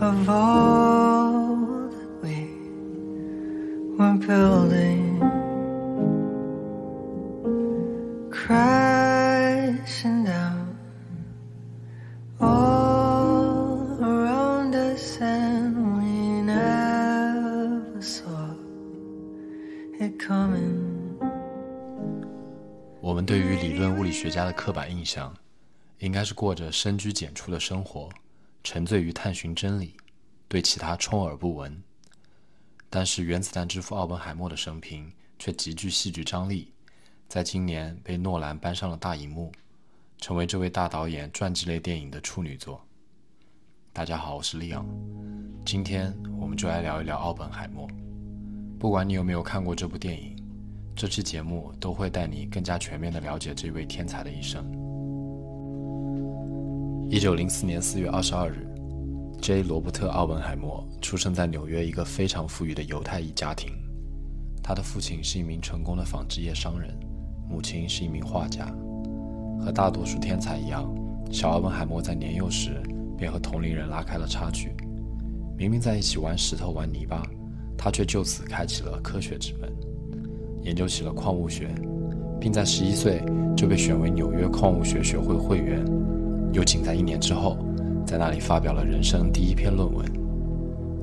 of all that we were building? 学家的刻板印象，应该是过着深居简出的生活，沉醉于探寻真理，对其他充耳不闻。但是原子弹之父奥本海默的生平却极具戏剧张力，在今年被诺兰搬上了大荧幕，成为这位大导演传记类电影的处女作。大家好，我是利昂，今天我们就来聊一聊奥本海默。不管你有没有看过这部电影。这期节目都会带你更加全面的了解这位天才的一生。一九零四年四月二十二日，J. 罗伯特·奥本海默出生在纽约一个非常富裕的犹太裔家庭。他的父亲是一名成功的纺织业商人，母亲是一名画家。和大多数天才一样，小奥本海默在年幼时便和同龄人拉开了差距。明明在一起玩石头、玩泥巴，他却就此开启了科学之门。研究起了矿物学，并在十一岁就被选为纽约矿物学学会会员，又仅在一年之后，在那里发表了人生第一篇论文。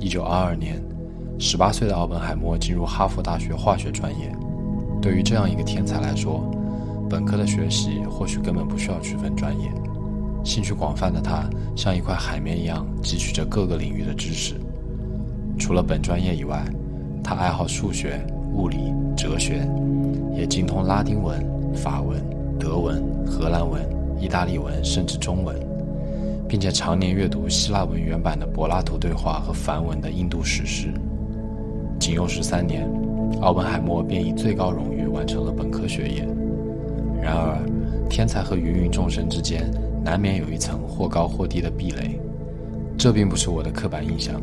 一九二二年，十八岁的奥本海默进入哈佛大学化学专业。对于这样一个天才来说，本科的学习或许根本不需要区分专业。兴趣广泛的他，像一块海绵一样汲取着各个领域的知识。除了本专业以外，他爱好数学。物理、哲学，也精通拉丁文、法文、德文、荷兰文、意大利文，甚至中文，并且常年阅读希腊文原版的柏拉图对话和梵文的印度史诗。仅用十三年，奥本海默便以最高荣誉完成了本科学业。然而，天才和芸芸众生之间难免有一层或高或低的壁垒，这并不是我的刻板印象。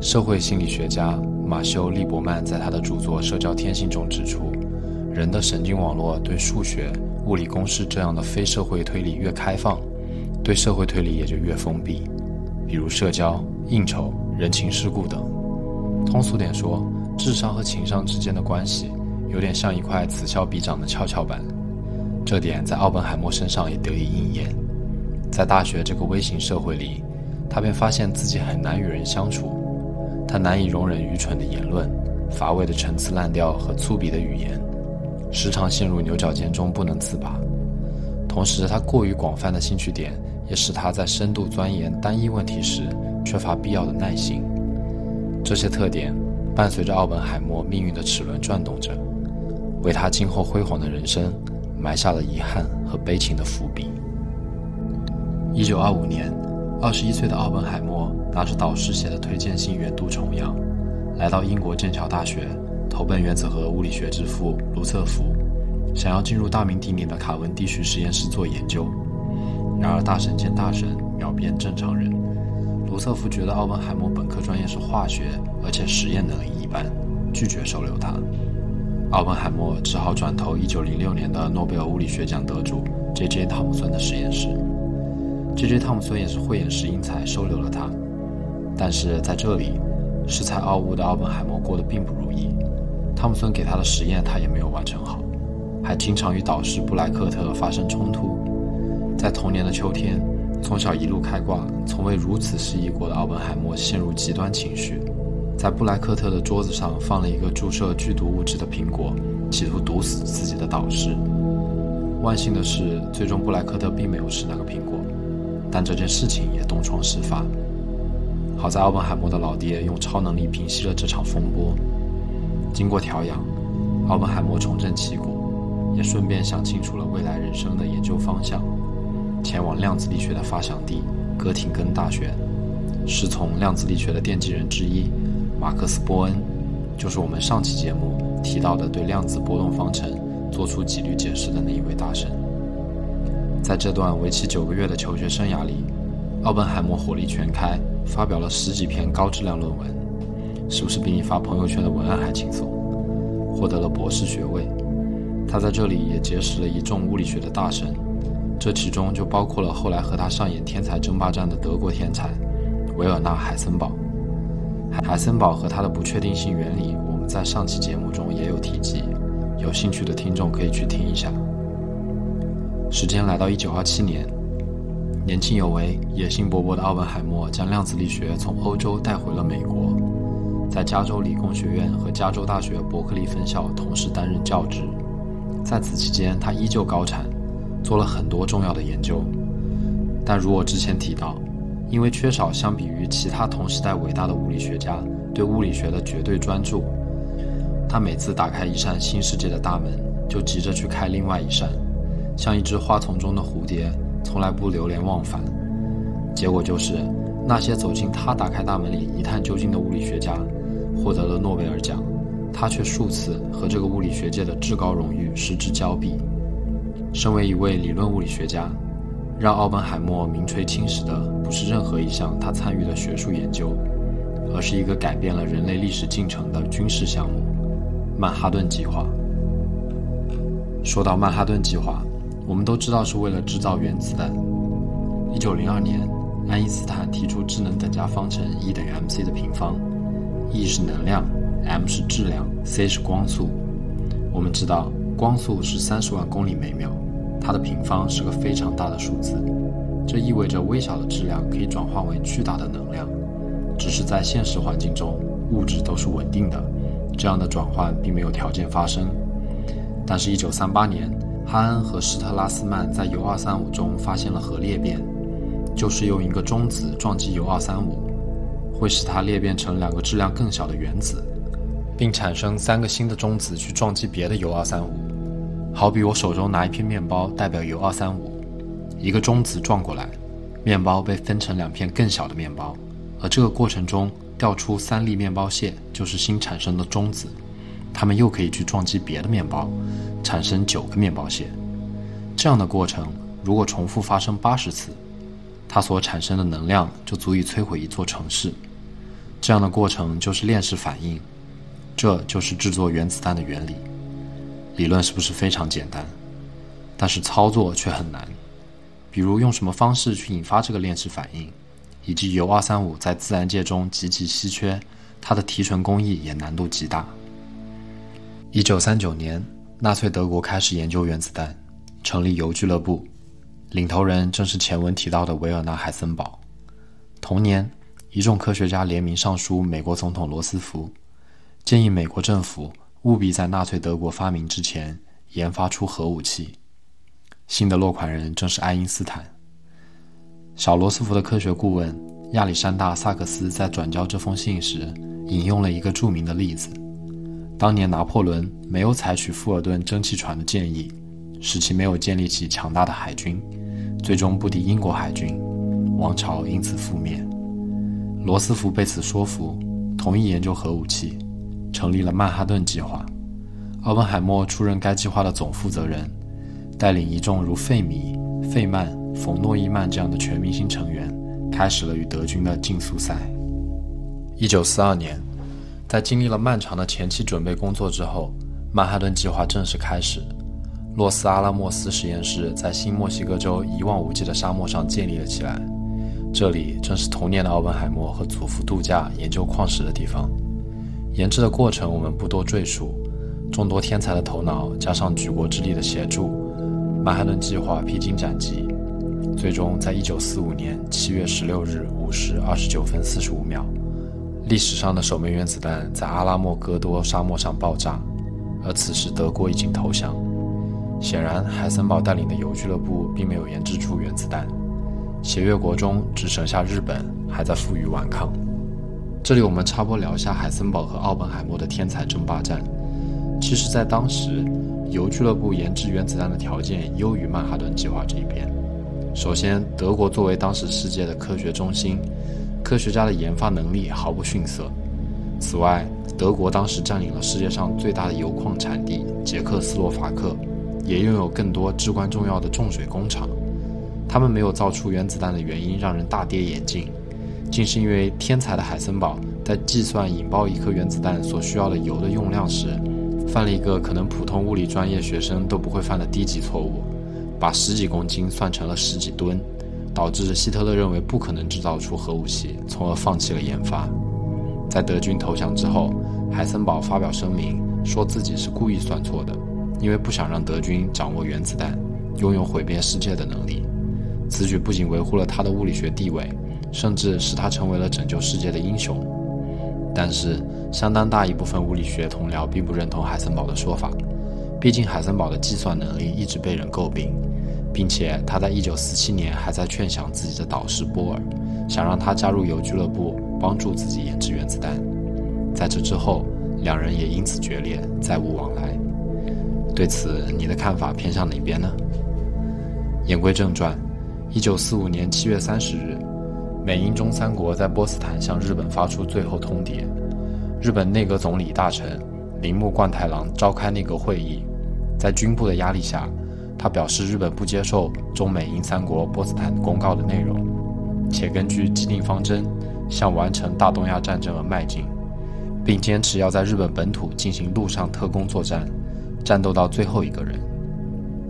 社会心理学家。马修·利伯曼在他的著作《社交天性》中指出，人的神经网络对数学、物理公式这样的非社会推理越开放，对社会推理也就越封闭。比如社交、应酬、人情世故等。通俗点说，智商和情商之间的关系有点像一块此消彼长的跷跷板。这点在奥本海默身上也得以应验。在大学这个微型社会里，他便发现自己很难与人相处。他难以容忍愚蠢的言论、乏味的陈词滥调和粗鄙的语言，时常陷入牛角尖中不能自拔。同时，他过于广泛的兴趣点也使他在深度钻研单一问题时缺乏必要的耐心。这些特点伴随着奥本海默命运的齿轮转动着，为他今后辉煌的人生埋下了遗憾和悲情的伏笔。一九二五年，二十一岁的奥本海默。拿着导师写的推荐信远渡重洋，来到英国剑桥大学，投奔原子核物理学之父卢瑟福，想要进入大名鼎鼎的卡文迪许实验室做研究。然而大神见大神，秒变正常人。卢瑟福觉得奥本海默本科专业是化学，而且实验能力一般，拒绝收留他。奥本海默只好转投1906年的诺贝尔物理学奖得主 J.J. 汤姆森的实验室。J.J. 汤姆森也是慧眼识英才，收留了他。但是在这里，恃才傲物的奥本海默过得并不如意。汤姆森给他的实验，他也没有完成好，还经常与导师布莱克特发生冲突。在同年的秋天，从小一路开挂、从未如此失意过的奥本海默陷入极端情绪，在布莱克特的桌子上放了一个注射剧毒物质的苹果，企图毒死自己的导师。万幸的是，最终布莱克特并没有吃那个苹果，但这件事情也东窗事发。好在奥本海默的老爹用超能力平息了这场风波。经过调养，奥本海默重振旗鼓，也顺便想清楚了未来人生的研究方向，前往量子力学的发祥地哥廷根大学，师从量子力学的奠基人之一马克思·波恩，就是我们上期节目提到的对量子波动方程做出几率解释的那一位大神。在这段为期九个月的求学生涯里，奥本海默火力全开，发表了十几篇高质量论文，是不是比你发朋友圈的文案还轻松？获得了博士学位。他在这里也结识了一众物理学的大神，这其中就包括了后来和他上演天才争霸战的德国天才维尔纳·海森堡。海森堡和他的不确定性原理，我们在上期节目中也有提及，有兴趣的听众可以去听一下。时间来到一九二七年，年轻有为、野心勃勃的奥本海默将量子力学从欧洲带回了美国，在加州理工学院和加州大学伯克利分校同时担任教职。在此期间，他依旧高产，做了很多重要的研究。但如我之前提到，因为缺少相比于其他同时代伟大的物理学家对物理学的绝对专注，他每次打开一扇新世界的大门，就急着去开另外一扇。像一只花丛中的蝴蝶，从来不流连忘返。结果就是，那些走进他打开大门里一探究竟的物理学家，获得了诺贝尔奖，他却数次和这个物理学界的至高荣誉失之交臂。身为一位理论物理学家，让奥本海默名垂青史的不是任何一项他参与的学术研究，而是一个改变了人类历史进程的军事项目——曼哈顿计划。说到曼哈顿计划，我们都知道是为了制造原子弹。一九零二年，爱因斯坦提出智能等价方程 E 等于 mc 的平方，E 是能量，m 是质量，c 是光速。我们知道光速是三十万公里每秒，它的平方是个非常大的数字。这意味着微小的质量可以转化为巨大的能量。只是在现实环境中，物质都是稳定的，这样的转换并没有条件发生。但是，一九三八年。哈恩和施特拉斯曼在铀二三五中发现了核裂变，就是用一个中子撞击铀二三五，会使它裂变成两个质量更小的原子，并产生三个新的中子去撞击别的铀二三五。好比我手中拿一片面包代表铀二三五，一个中子撞过来，面包被分成两片更小的面包，而这个过程中掉出三粒面包屑，就是新产生的中子。它们又可以去撞击别的面包，产生九个面包屑。这样的过程如果重复发生八十次，它所产生的能量就足以摧毁一座城市。这样的过程就是链式反应，这就是制作原子弹的原理。理论是不是非常简单？但是操作却很难。比如用什么方式去引发这个链式反应，以及铀二三五在自然界中极其稀缺，它的提纯工艺也难度极大。一九三九年，纳粹德国开始研究原子弹，成立铀俱乐部，领头人正是前文提到的维尔纳·海森堡。同年，一众科学家联名上书美国总统罗斯福，建议美国政府务必在纳粹德国发明之前研发出核武器。新的落款人正是爱因斯坦。小罗斯福的科学顾问亚历山大·萨克斯在转交这封信时，引用了一个著名的例子。当年拿破仑没有采取富尔顿蒸汽船的建议，使其没有建立起强大的海军，最终不敌英国海军，王朝因此覆灭。罗斯福被此说服，同意研究核武器，成立了曼哈顿计划。奥本海默出任该计划的总负责人，带领一众如费米、费曼、冯诺依曼这样的全明星成员，开始了与德军的竞速赛。一九四二年。在经历了漫长的前期准备工作之后，曼哈顿计划正式开始。洛斯阿拉莫斯实验室在新墨西哥州一望无际的沙漠上建立了起来，这里正是童年的奥本海默和祖父度假、研究矿石的地方。研制的过程我们不多赘述，众多天才的头脑加上举国之力的协助，曼哈顿计划披荆斩棘，最终在1945年7月16日5时29分45秒。历史上的首枚原子弹在阿拉莫戈多沙漠上爆炸，而此时德国已经投降。显然，海森堡带领的游俱乐部并没有研制出原子弹，协约国中只剩下日本还在负隅顽抗。这里我们插播聊一下海森堡和奥本海默的天才争霸战。其实，在当时，铀俱乐部研制原子弹的条件优于曼哈顿计划这一边。首先，德国作为当时世界的科学中心。科学家的研发能力毫不逊色。此外，德国当时占领了世界上最大的油矿产地捷克斯洛伐克，也拥有更多至关重要的重水工厂。他们没有造出原子弹的原因让人大跌眼镜，竟是因为天才的海森堡在计算引爆一颗原子弹所需要的油的用量时，犯了一个可能普通物理专业学生都不会犯的低级错误，把十几公斤算成了十几吨，导致希特勒认为不可能制造出核武器，从而放弃了研发。在德军投降之后，海森堡发表声明，说自己是故意算错的，因为不想让德军掌握原子弹，拥有毁灭世界的能力。此举不仅维护了他的物理学地位，甚至使他成为了拯救世界的英雄。但是，相当大一部分物理学同僚并不认同海森堡的说法，毕竟海森堡的计算能力一直被人诟病，并且他在1947年还在劝降自己的导师波尔，想让他加入铀俱乐部。帮助自己研制原子弹，在这之后，两人也因此决裂，再无往来。对此，你的看法偏向哪边呢？言归正传，一九四五年七月三十日，美英中三国在波茨坦向日本发出最后通牒。日本内阁总理大臣铃木贯太郎召开内阁会议，在军部的压力下，他表示日本不接受中美英三国波茨坦公告的内容，且根据既定方针。向完成大东亚战争而迈进，并坚持要在日本本土进行陆上特工作战，战斗到最后一个人。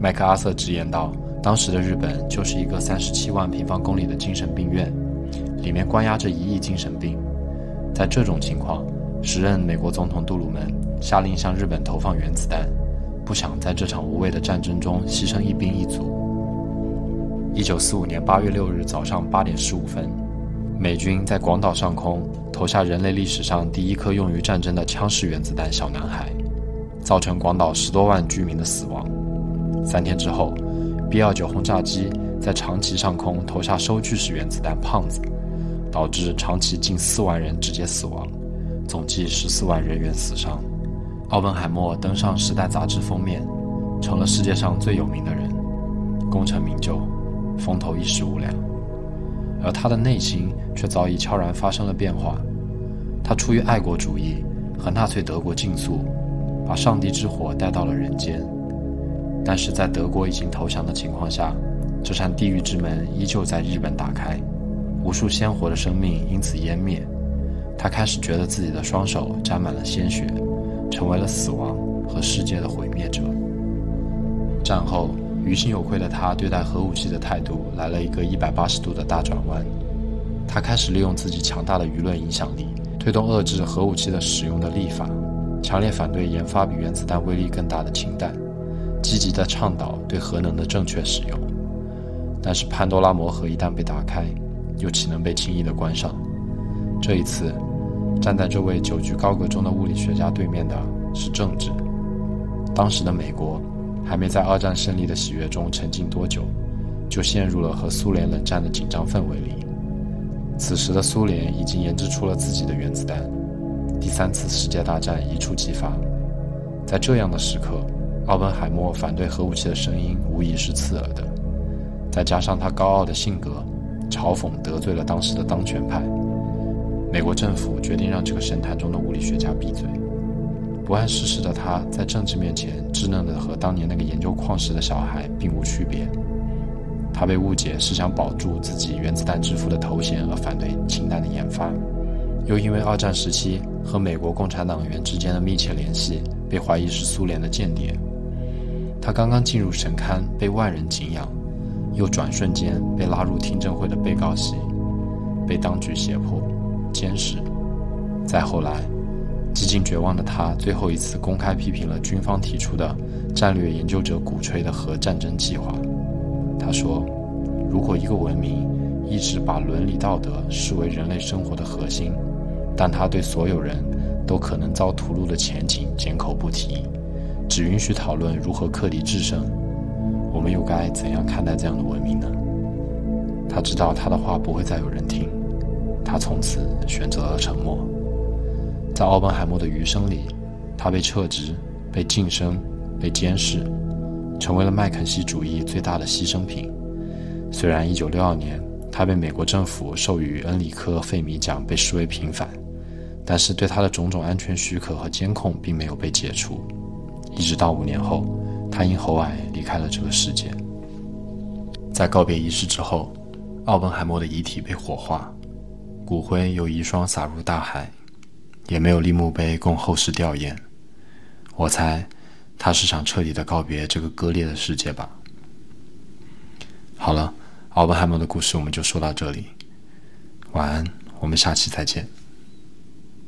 麦克阿瑟直言道：“当时的日本就是一个三十七万平方公里的精神病院，里面关押着一亿精神病。在这种情况，时任美国总统杜鲁门下令向日本投放原子弹，不想在这场无谓的战争中牺牲一兵一卒。”一九四五年八月六日早上八点十五分。美军在广岛上空投下人类历史上第一颗用于战争的枪式原子弹“小男孩”，造成广岛十多万居民的死亡。三天之后，B-29 轰炸机在长崎上空投下收据式原子弹“胖子”，导致长崎近四万人直接死亡，总计十四万人员死伤。奥本海默登上《时代》杂志封面，成了世界上最有名的人，功成名就，风头一时无两。而他的内心却早已悄然发生了变化。他出于爱国主义和纳粹德国竞速，把上帝之火带到了人间。但是在德国已经投降的情况下，这扇地狱之门依旧在日本打开，无数鲜活的生命因此湮灭。他开始觉得自己的双手沾满了鲜血，成为了死亡和世界的毁灭者。战后。于心有愧的他，对待核武器的态度来了一个一百八十度的大转弯。他开始利用自己强大的舆论影响力，推动遏制核武器的使用的立法，强烈反对研发比原子弹威力更大的氢弹，积极地倡导对核能的正确使用。但是潘多拉魔盒一旦被打开，又岂能被轻易地关上？这一次，站在这位久居高阁中的物理学家对面的是政治。当时的美国。还没在二战胜利的喜悦中沉浸多久，就陷入了和苏联冷战的紧张氛围里。此时的苏联已经研制出了自己的原子弹，第三次世界大战一触即发。在这样的时刻，奥本海默反对核武器的声音无疑是刺耳的。再加上他高傲的性格，嘲讽得罪了当时的当权派，美国政府决定让这个神坛中的物理学家闭嘴。不谙世事的他，在政治面前稚嫩的和当年那个研究矿石的小孩并无区别。他被误解是想保住自己原子弹之父的头衔而反对氢弹的研发，又因为二战时期和美国共产党员之间的密切联系，被怀疑是苏联的间谍。他刚刚进入神龛，被万人敬仰，又转瞬间被拉入听证会的被告席，被当局胁迫、监视。再后来。几近绝望的他，最后一次公开批评了军方提出的战略研究者鼓吹的核战争计划。他说：“如果一个文明一直把伦理道德视为人类生活的核心，但他对所有人都可能遭屠戮的前景缄口不提，只允许讨论如何克敌制胜，我们又该怎样看待这样的文明呢？”他知道他的话不会再有人听，他从此选择了沉默。在奥本海默的余生里，他被撤职、被晋升、被监视，成为了麦肯锡主义最大的牺牲品。虽然1962年他被美国政府授予恩里克·费米奖被视为平凡，但是对他的种种安全许可和监控并没有被解除，一直到五年后，他因喉癌离开了这个世界。在告别仪式之后，奥本海默的遗体被火化，骨灰由遗孀撒入大海，也没有立墓碑供后世吊唁。我猜，他是想彻底的告别这个割裂的世界吧。好了，奥本海默的故事我们就说到这里，晚安，我们下期再见。